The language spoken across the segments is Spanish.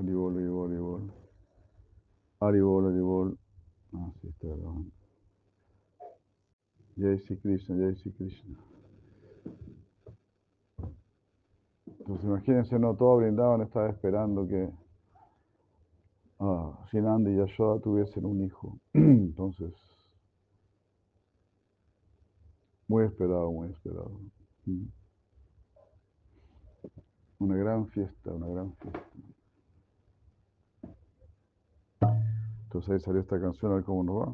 Haribol, Haribol, Haribol. Haribol, Haribol. Ah, sí, está grabando. Jai Sri Krishna, Jai Sri Krishna. Entonces imagínense, no, todo Brindavan estaba esperando que ah, y Yashoda tuviesen un hijo. Entonces, muy esperado, muy esperado. Mm. Una gran fiesta, una gran fiesta. Entonces ahí salió esta canción, a ver cómo nos va.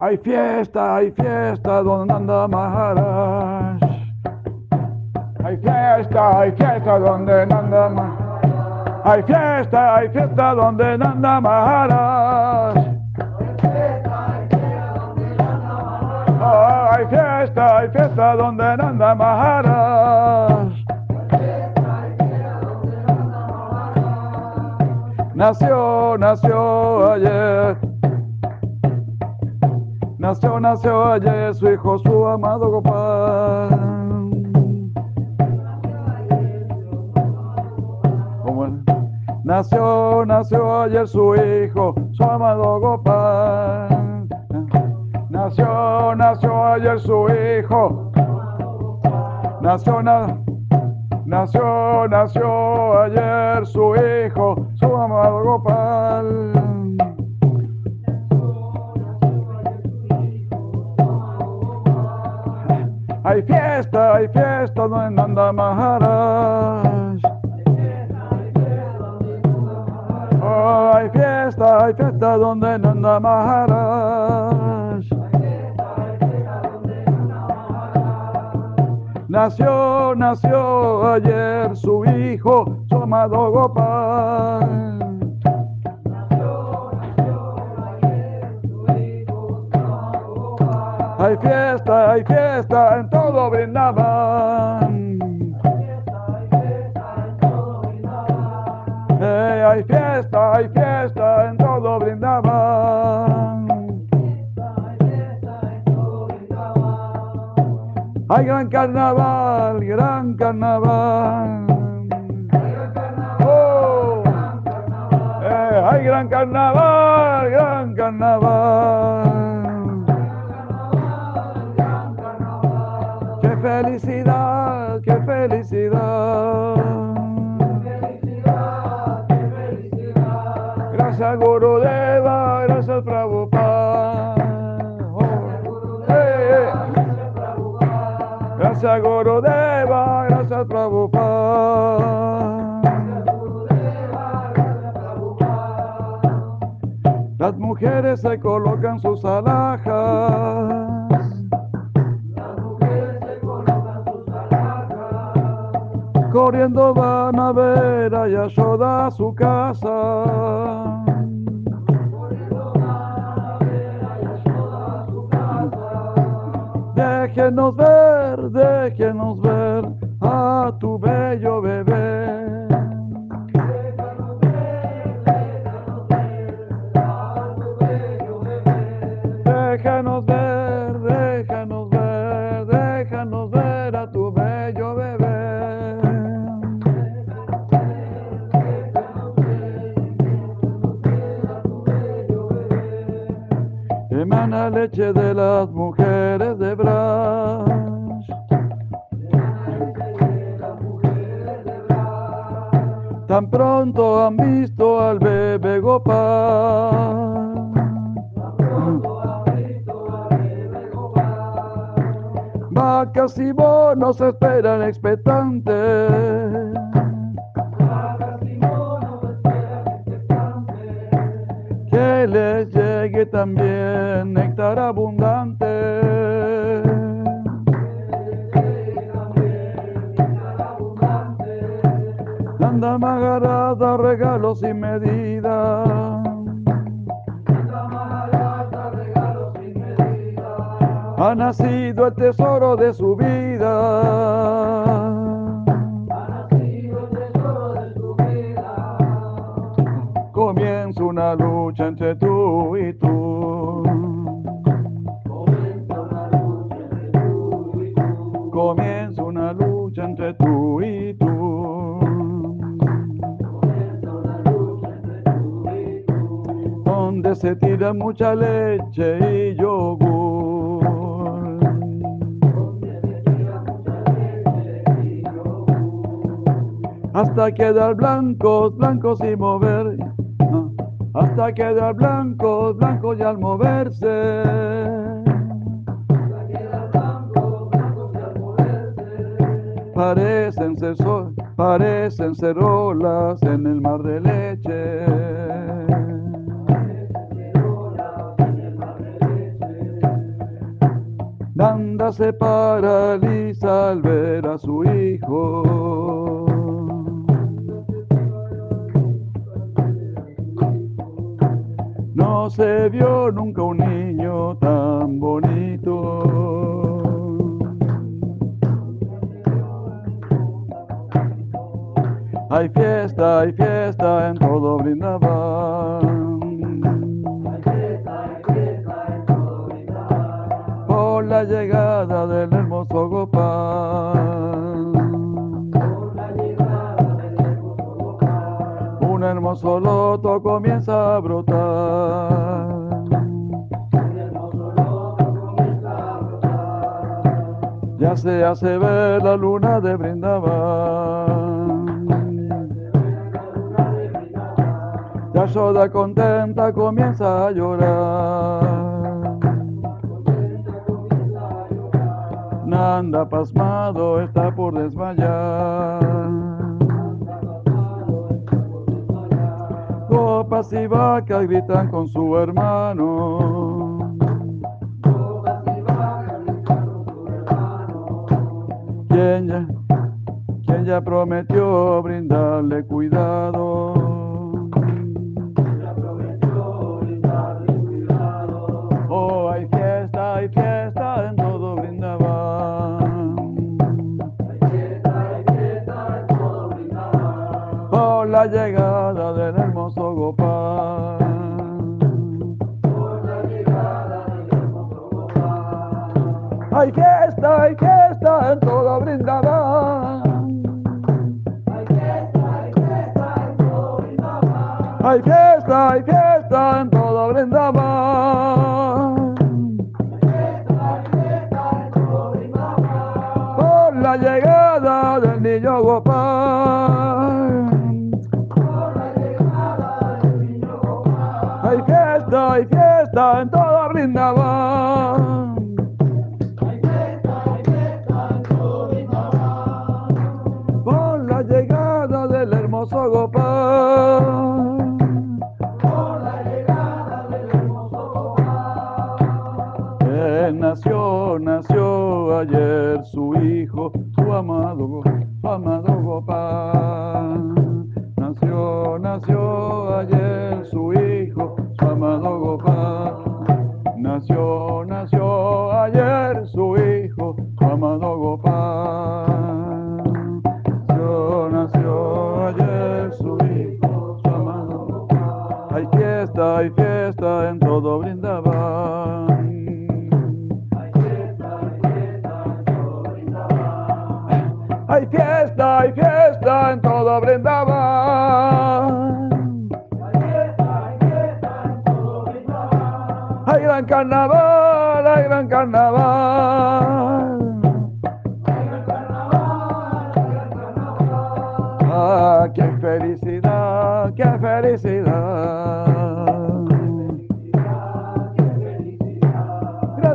Hay fiesta, hay fiesta donde anda Maharaj. Hay fiesta, hay fiesta donde Nanda Maharaj. Hay fiesta, hay fiesta donde Nanda Maharaj. Oh, hay fiesta, hay fiesta donde Nanda Maharaj. Nació, nació ayer. Nació, nació ayer su hijo, su amado Gopal. ¿Cómo es? Nació, nació ayer su hijo, su amado Gopal. Nació, nació ayer su hijo. Nació, na- nació, nació ayer su hijo, su amado Gopal. Hay fiesta, hay fiesta donde Nanda Maharaj. Oh, hay fiesta, hay fiesta donde Nanda Maharaj. Nació, nació ayer su hijo, Hay fiesta, hay fiesta en todo Brindavan. Eh, hay fiesta, hay fiesta en todo Brindavan. Hay gran carnaval, gran carnaval. Hay gran carnaval, gran carnaval. Qué felicidad, qué felicidad. Gracias Gurudeva, gracias Prabhupada. Gracias Gurudeva, gracias Prabhupada. Las mujeres se colocan sus alhajas. Corriendo van a ver a Yashoda a su casa. Déjenos ver, déjenos ver a tu bello bebé. De las mujeres de Braj. Tan pronto han visto al bebé Gopal. Vacas y bonos esperan expectantes. Que les llegue también néctar abundante. Nanda Maharada regalos sin medida. Ha nacido el tesoro de su vida. lucha entre tú y tú comienza una lucha entre tú y tú. Comienza una lucha entre tú y tú. Donde se tira mucha leche y yogur. Hasta quedar blancos, blancos y mover hasta quedar blancos, blancos y al moverse. Parecen ser, sol, parecen ser olas en el mar de leche. Nanda se paraliza al ver a su hijo. No se vio nunca un niño tan bonito. Hay fiesta, hay fiesta en todo Brindavan. Por la llegada del hermoso Gopal. Un hermoso loto comienza a brotar. Ya se hace ver la luna de Brindavan. Yashoda contenta comienza a llorar. Nanda pasmado está por desmayar. Copas y vacas gritan con su hermano. Quien ya, quien ya prometió brindarle cuidado. Oh, hay fiesta, Hay fiesta, hay fiesta en todo Brindavan. Hay fiesta, hay fiesta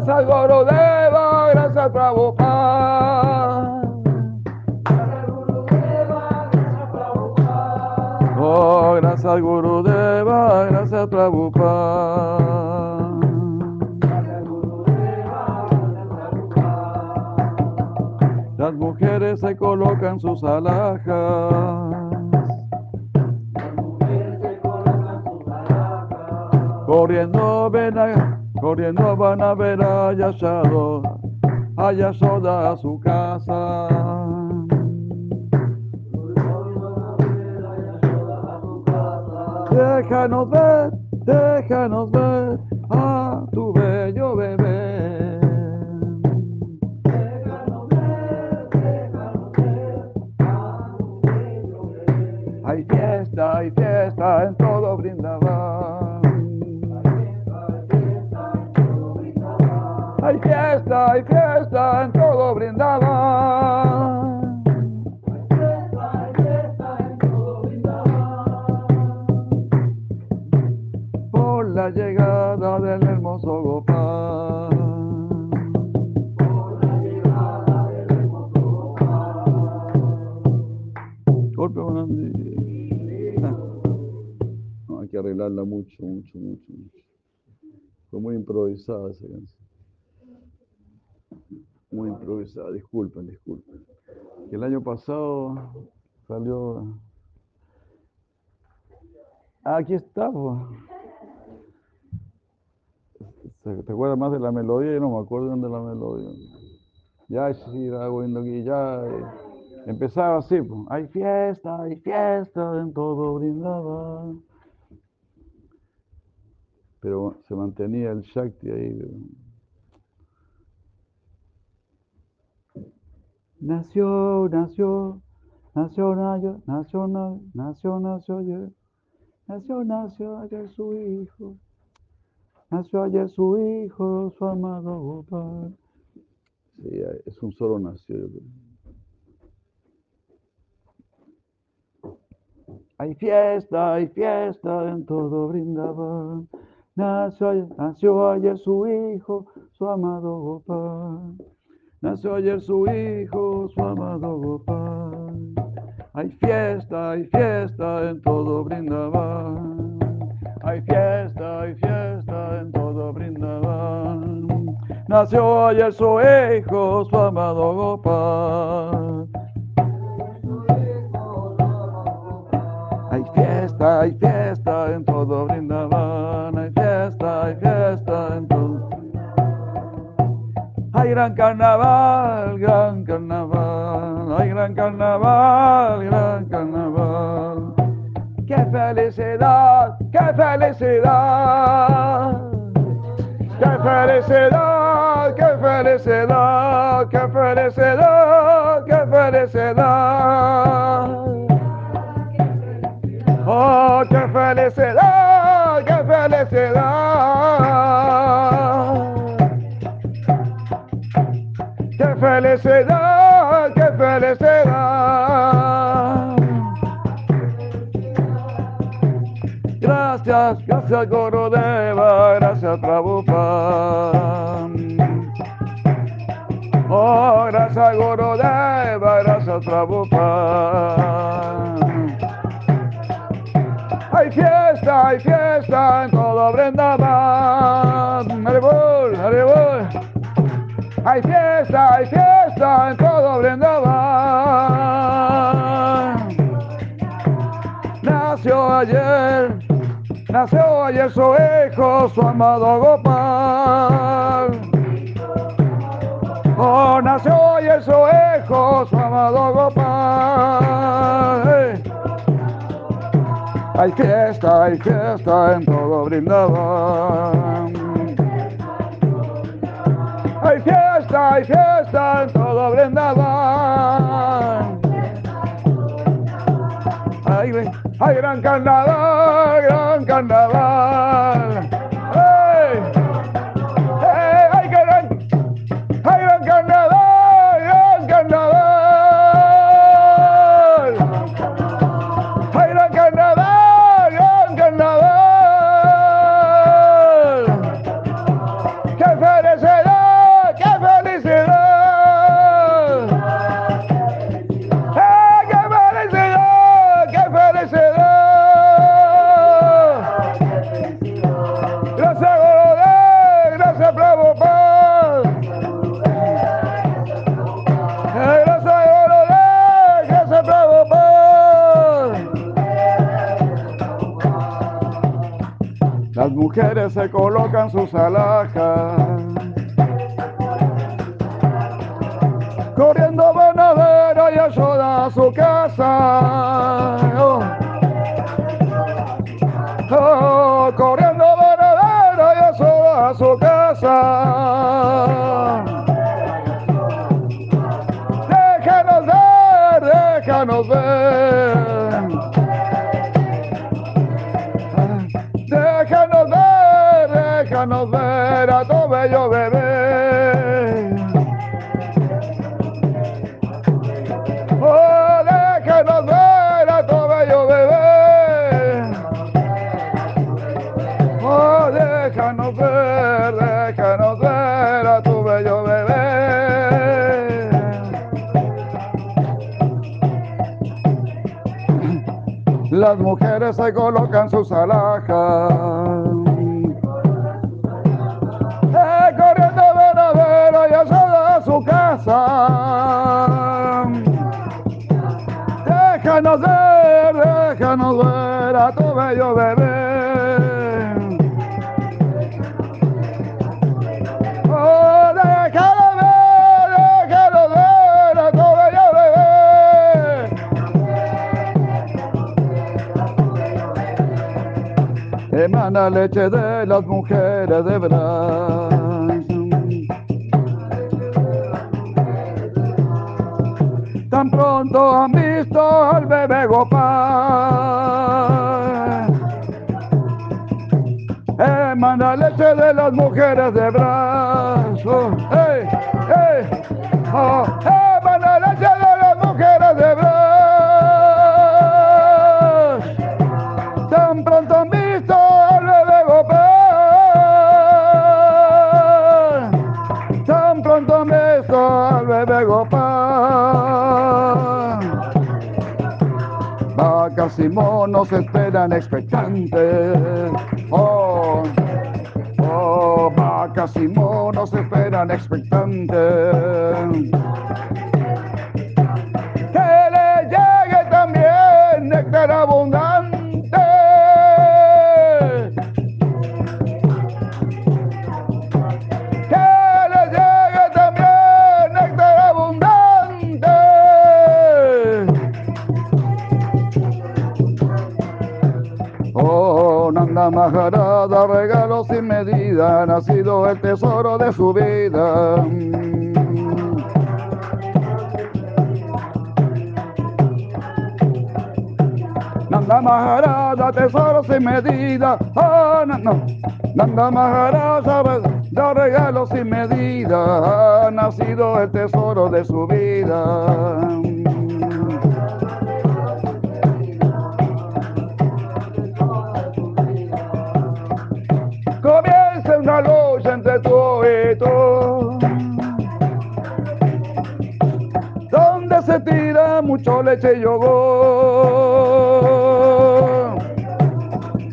Gracias Gorodeva, gracias Prabhupada. Oh, gracias Gurudeva, gracias Prabhupada. Las mujeres se colocan sus alhajas. Corriendo, ven a- corriendo van a ver a Yashoda, a Yashoda a su casa. Déjanos ver, déjanos ver a tu bello bebé. Hay fiesta, hay fiesta en fiesta en todo Brindavan. Por la llegada del hermoso Gopal. Golpe, No, hay que arreglarla mucho, mucho, mucho, mucho. Fue muy improvisada esa canción. Muy improvisada, disculpen, disculpen. El año pasado salió. Ah, aquí está. ¿Te acuerdas más de la melodía? Yo no me acuerdo de la melodía. Ya, sí, aquí, ya. Eh, empezaba así, pues. Hay fiesta, hay fiesta en todo brindaba. Pero se mantenía el Shakti ahí. Nació, nació, nació, nació, nació, nació, nació ayer. Nació, nació ayer su hijo. Nació ayer su hijo, su amado Gopal. Sí, es un solo nació, Hay fiesta, hay fiesta en todo Brindavan. Nació nació ayer su hijo, su amado Gopal. Nació ayer su hijo, su amado Gopal. Hay fiesta, hay fiesta en todo Brindavan. Hay fiesta, hay fiesta en todo Brindavan. Nació ayer su hijo, su amado Gopal. Hay fiesta, hay fiesta en todo Brindavan. Hay fiesta, hay fiesta en gran carnaval, gran carnaval. Hay gran carnaval, gran carnaval. ¡Qué felicidad! ¡Qué felicidad! ¡Qué felicidad! ¡Qué felicidad! ¡Qué felicidad! ¡Qué felicidad! ¡Oh, qué felicidad! ¡Qué felicidad! Felicidad! ¡Qué felicidad! Gracias, gracias Gorodeva, gracias Prabhupada. Oh, gracias Gorodeva, gracias Prabhupada. Hay fiesta, hay fiesta en todo Brindavan. Haribol, haribol. Hay fiesta, hay fiesta en todo Brindavan. Nació ayer, nació ayer su hijo, su amado Gopal. Oh, nació ayer su hijo, su amado Gopal. Hay fiesta, hay fiesta en todo Brindavan. Fiesta, hay fiesta en todo Brindavan. Hay, hay gran carnaval, gran carnaval. Mujeres se colocan sus alhajas. Corriendo van a ver a Yashoda a su casa. Mujeres se colocan sus alhajas. Eh, corriendo ver a ver a su casa. Déjanos ver, déjanos ver a tu bello bebé. Emana leche de las mujeres de verdad. tan pronto han visto al bebé Gopal. Emana leche de las mujeres de brazo. ¡Ey! ¡Ey! Oh, emana Y monos esperan expectantes. Oh, oh, y monos esperan expectantes. Medida, ha nacido el tesoro de su vida. Nanda Maharada, tesoro sin medida. Oh, no, no. Nanda Maharada, da regalo sin medida, ha nacido el tesoro de su vida. Leche y yogur.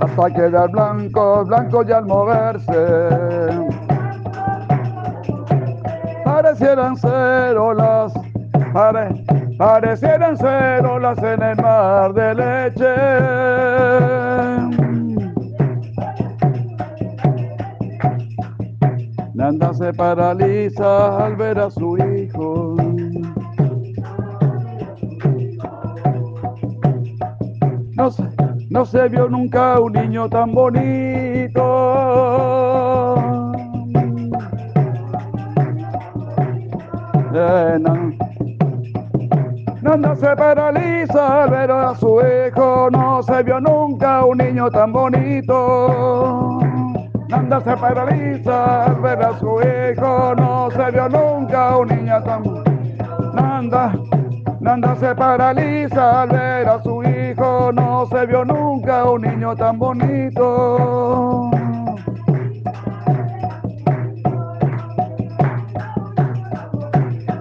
Hasta quedar blanco, blanco y al moverse. Parecieran ser olas, pare, parecieran ser olas en el mar de leche. Nanda se paraliza al ver a su hijo. No se, no se vio nunca un niño tan bonito. Eh, se paraliza al ver a su hijo. No se vio nunca un niño tan bonito. Nanda se paraliza al ver a su hijo, no se vio nunca un niño tan Nanda, Nanda se paraliza al ver a su hijo, no se vio nunca un niño tan bonito.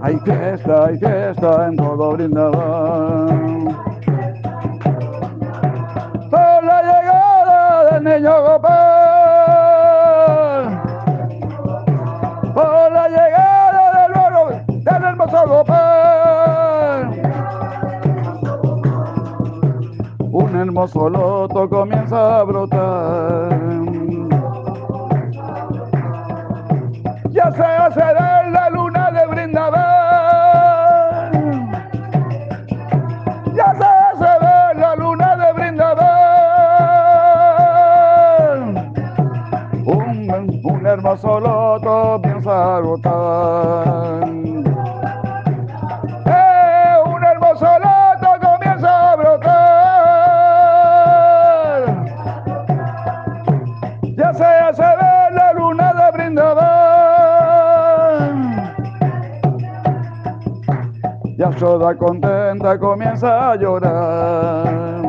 Hay fiesta, hay fiesta en todo Brindavan. Por la llegada del niño Gopal. Hermoso loto comienza a brotar. Ya se hace de la luna de Brindavan. Ya se hace ver la luna de Brindavan. Un, un hermoso loto piensa a brotar. toda contenta comienza a llorar.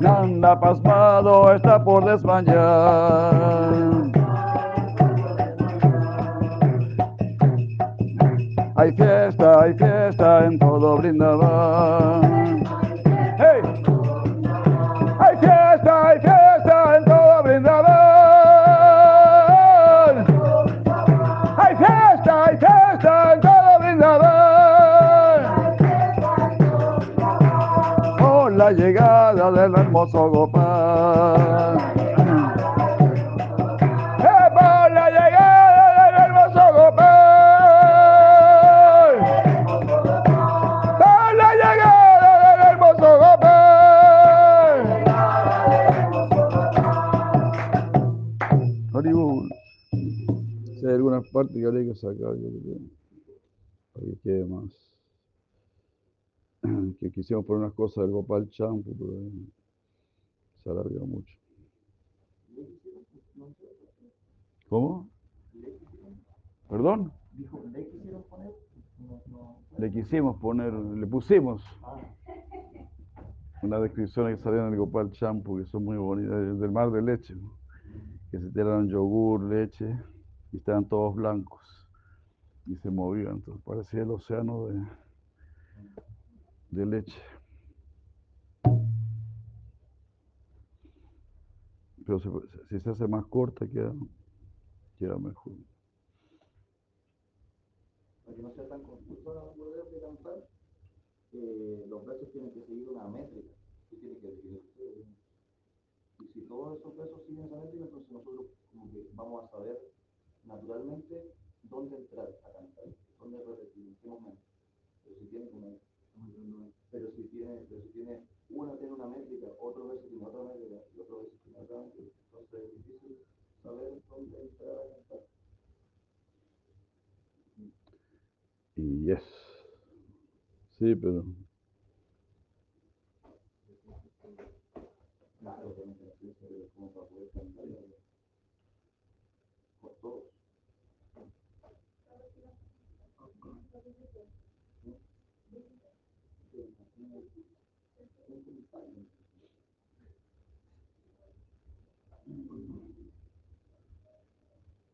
Nanda pasmado está por desmayar. Hay fiesta, hay fiesta en todo brindaba. La llegada del hermoso Gopal. ¡Eh, por la llegada del hermoso Gopal. Por la llegada del hermoso Gopal. Haribol. Si hay algunas partes que habría que sacar, yo creo. Para que más. Que quisimos poner unas cosas del Gopal Champu, pero eh, se alarga mucho. ¿Cómo? ¿Perdón? Le quisimos poner, le pusimos unas descripciones que salían en el Gopal Champu que son muy bonitas, del del mar de leche, que se tiraron yogur, leche, y estaban todos blancos y se movían, entonces parecía el océano de, de leche. Pero si se hace más corta queda, queda mejor. para que no sea tan confuso la manera de cantar, eh, los versos tienen que seguir una métrica. ¿Qué tiene que definir? Y si todos esos versos siguen esa métrica, entonces nosotros como que vamos a saber naturalmente dónde entrar a cantar, dónde repetir, en qué momento. Pero si tiene como pero si tiene, pero si tiene uno tiene una métrica, otro verso tiene otra métrica y otro verso tiene otra métrica, entonces es difícil saber dónde entrar a. Y yes. Sí, pero Claro, obviamente la ciencia es como para poder cantar y hablar. por todos.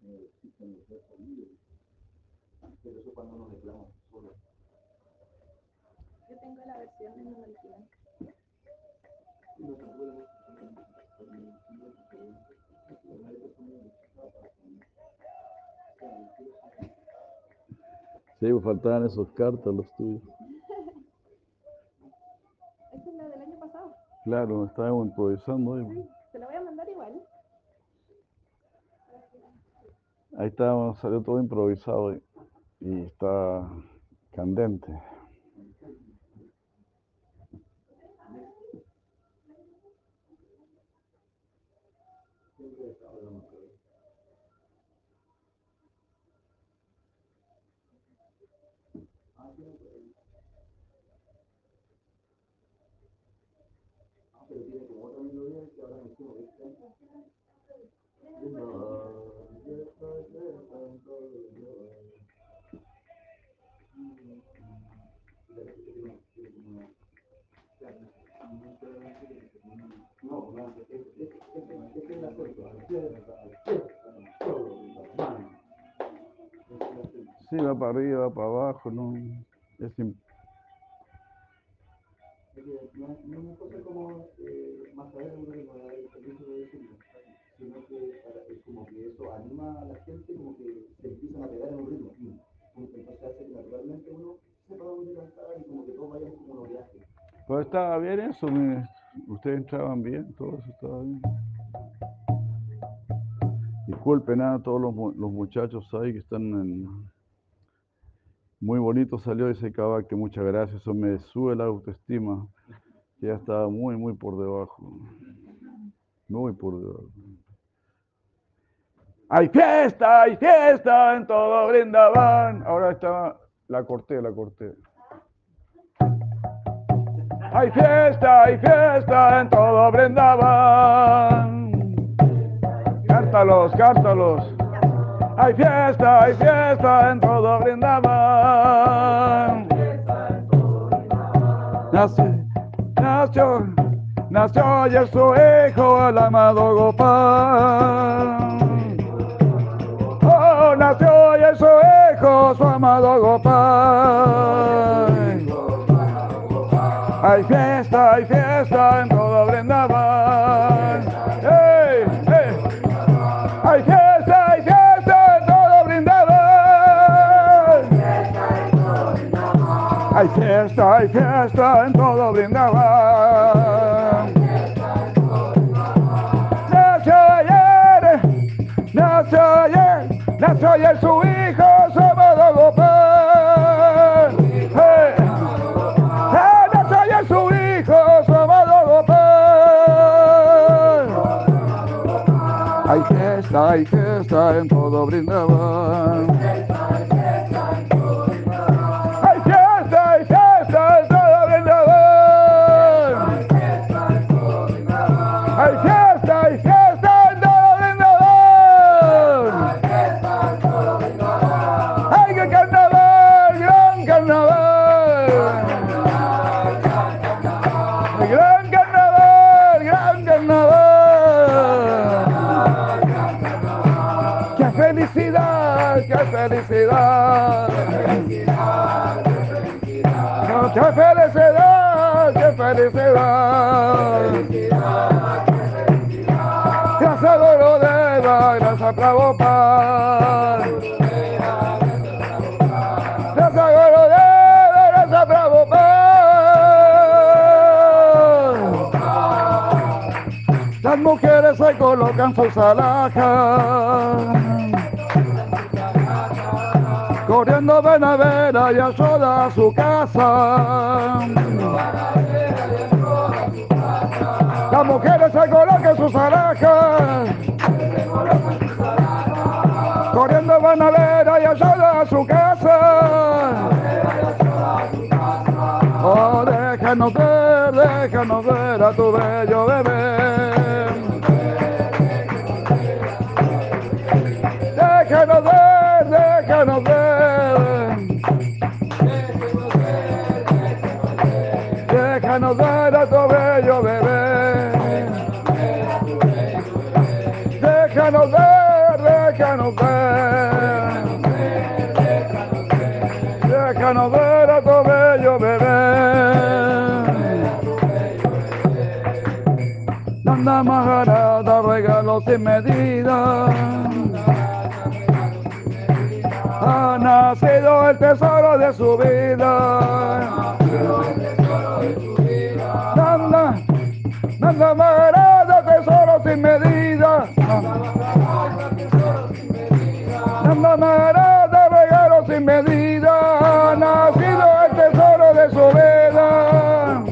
Eh, existen los versos libres, pero eso cuando uno reclama solo. Yo tengo la versión en original. sí, pues faltaban esos cartas los tuyos. Esa es la del año pasado. Claro, estábamos improvisando hoy. Sí, te la voy a mandar igual. Ahí estábamos, salió todo improvisado y está candente. Ah, pero tiene como otra melodía que ahora me hicimos, ¿viste? No, no, es, es, es, es, es el acento, al fiesta, al fiesta, al todo, las manos. Es el acento. Sí, va para arriba, va para abajo, no. Es im- Es que no, no es una cosa como más saber uno que no da el permiso de decirlo, sino que. Pues estaba bien eso, mire. Ustedes entraban bien, todo eso estaba bien. Disculpen a todos los, los muchachos ahí que están en... Muy bonito salió ese cabac, que muchas gracias, eso me sube la autoestima, que ya estaba muy, muy por debajo. Muy por debajo. Hay fiesta, hay fiesta en todo Brindavan. Ahora está, la corté, la corté. Hay fiesta, hay fiesta en todo Brindavan. Cántalos, cántalos. Hay fiesta, hay fiesta en todo Brindavan. Nació, nació, nació ya su hijo, el amado Gopal. Oh, nació ya su hijo, su amado Gopal. Hay fiesta, hay fiesta en todo Brindavan. ¡Ey, ey! Hay fiesta, hay fiesta en todo Brindavan. Hay fiesta, hay fiesta en todo Brindavan. Nació ayer, nació ayer, nació ayer su hijo, su en todo Brindavan. Prabhupada. Gracias a Gorodeva, gracias a Prabhupada. Las mujeres se colocan sus alhajas. Corriendo ven a ver a Yashoda a su casa. Las mujeres se colocan sus alhajas. Corriendo van a ver a Yashoda a su casa. Oh, déjanos ver, déjanos ver a tu bello bebé. Sin medida. Ha nacido el tesoro de su vida. Nanda, Nanda Maharada, tesoro sin medida. Nanda Maharada, regalo sin medida. Ha nacido el tesoro de su vida.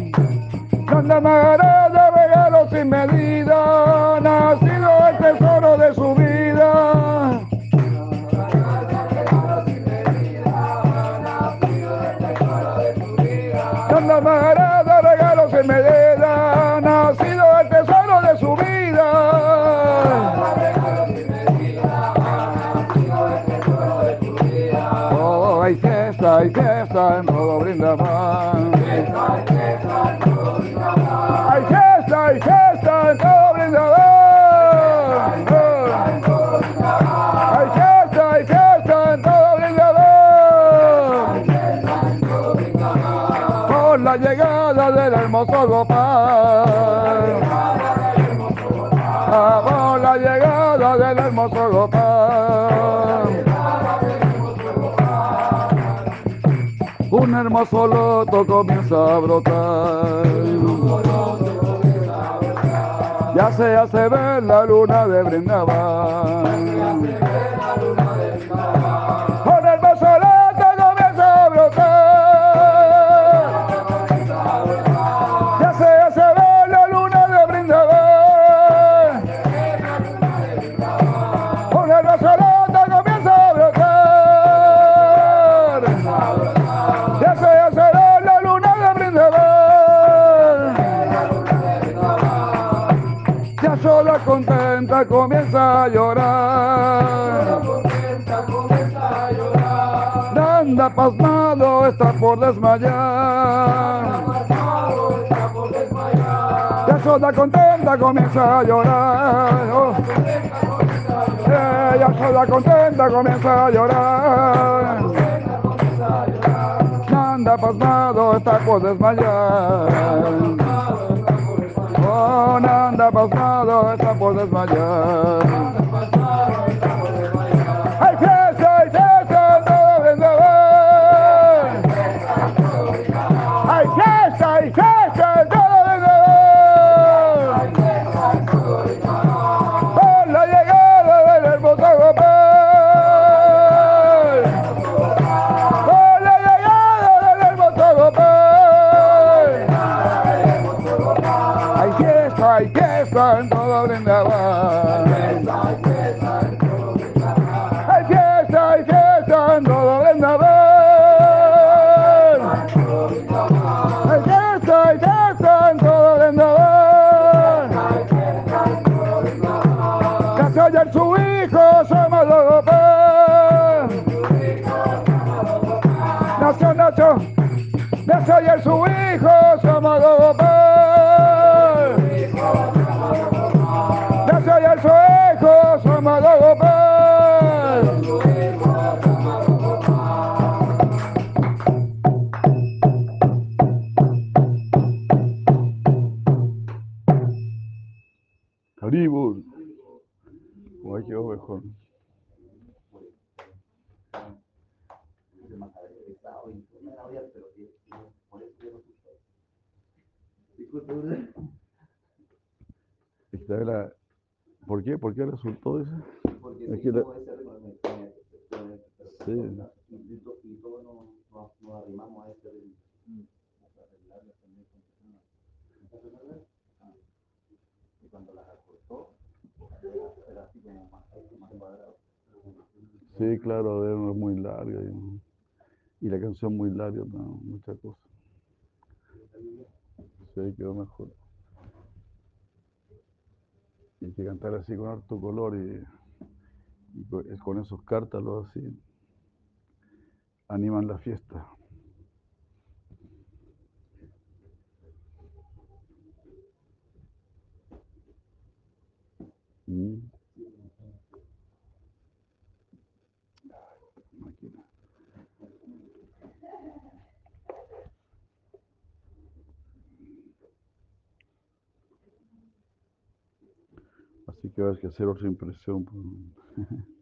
Nanda Maharada, regalo sin medida. Un hermoso loto comienza a brotar. Ya se hace ver la luna de Brindavan. Un hermoso loto comienza a brotar. Ya se hace ver la luna de Brindavan. Contenta comienza a llorar. Nanda pasmado está por desmayar. Ya sola contenta comienza a llorar. Oh. Ella sola contenta comienza a llorar. Nanda pasmado está por desmayar. Nanda pasmado está por desmayar. ¿Por qué? ¿Por qué resultó eso? Porque que la- ese Sí. Y, y, to- y todos nos, nos, nos arrimamos a ese ritmo. Y cuando las acortó, era, era así como más, más cuadrado. Sí, claro, era muy larga. Y, y la canción muy larga, no, muchas cosas. Sí, quedó mejor. Que cantar así con harto color y, con esos cártalos así. Animan la fiesta. Que a hacer otra impresión.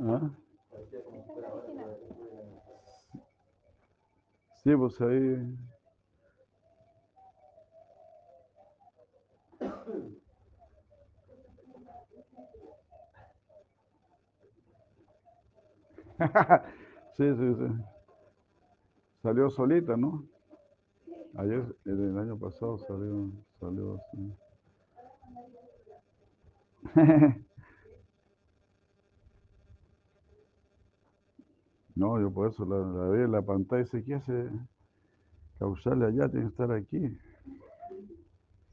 ¿Ah? Sí, pues ahí. sí, sí, sí. Salió solita, ¿no? Ayer, el, año pasado salió, salió así. No, yo por eso la, la vi en la pantalla y dice, ¿qué hace causarle allá? Tiene que estar aquí.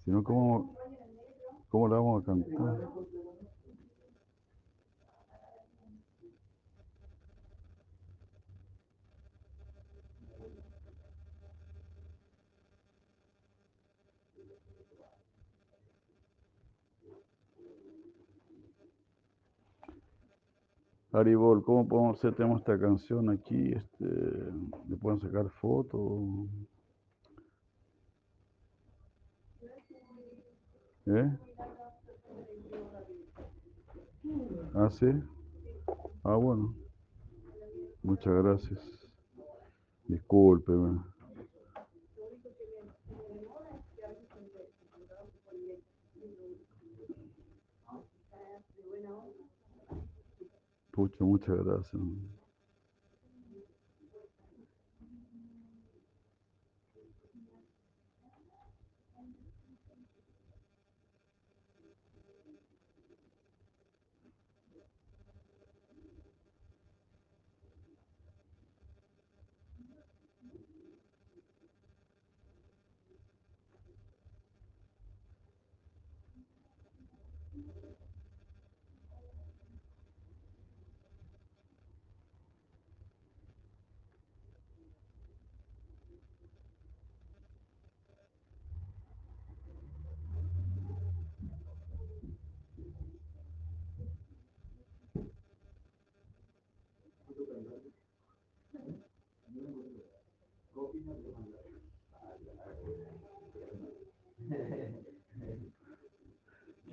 Si no, ¿cómo, ¿cómo la vamos a cantar? Haribol, ¿cómo podemos hacer? Tenemos esta canción aquí, este, ¿le pueden sacar fotos? ¿Eh? Ah, sí. Ah, bueno. Muchas gracias. Discúlpeme. Pucha, muchas gracias.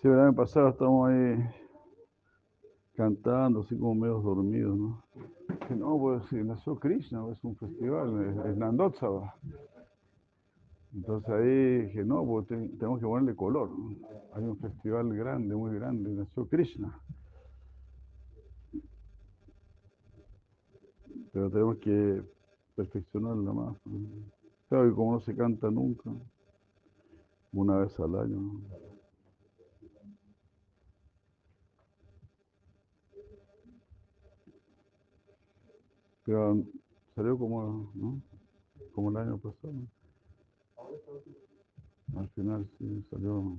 Sí, el año pasado estábamos ahí cantando, así como medio dormidos, ¿no? Que no, pues si nació Krishna, es un festival, es, Nandotsava. Entonces ahí dije, no, pues te- tenemos que ponerle color. Hay un festival grande, muy grande, nació Krishna. Pero tenemos que perfeccionarla más. Claro que como no se canta nunca, una vez al año. Pero salió como, ¿no? como el año pasado. Al final sí salió.